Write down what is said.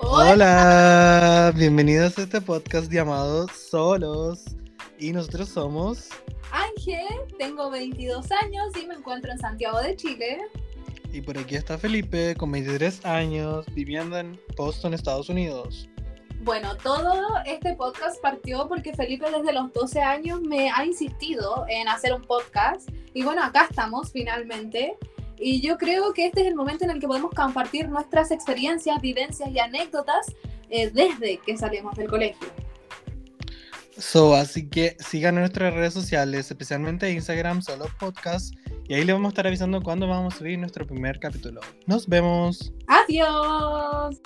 Hola, bienvenidos a este podcast llamado Solos. Y nosotros somos Ángel, tengo 22 años y me encuentro en Santiago de Chile. Y por aquí está Felipe, con 23 años, viviendo en Boston, Estados Unidos. Bueno, todo este podcast partió porque Felipe desde los 12 años me ha insistido en hacer un podcast. Y bueno, acá estamos finalmente. Y yo creo que este es el momento en el que podemos compartir nuestras experiencias, vivencias y anécdotas eh, desde que salimos del colegio. So, así que sigan nuestras redes sociales, especialmente Instagram, solo podcast, y ahí les vamos a estar avisando cuándo vamos a subir nuestro primer capítulo. Nos vemos. Adiós.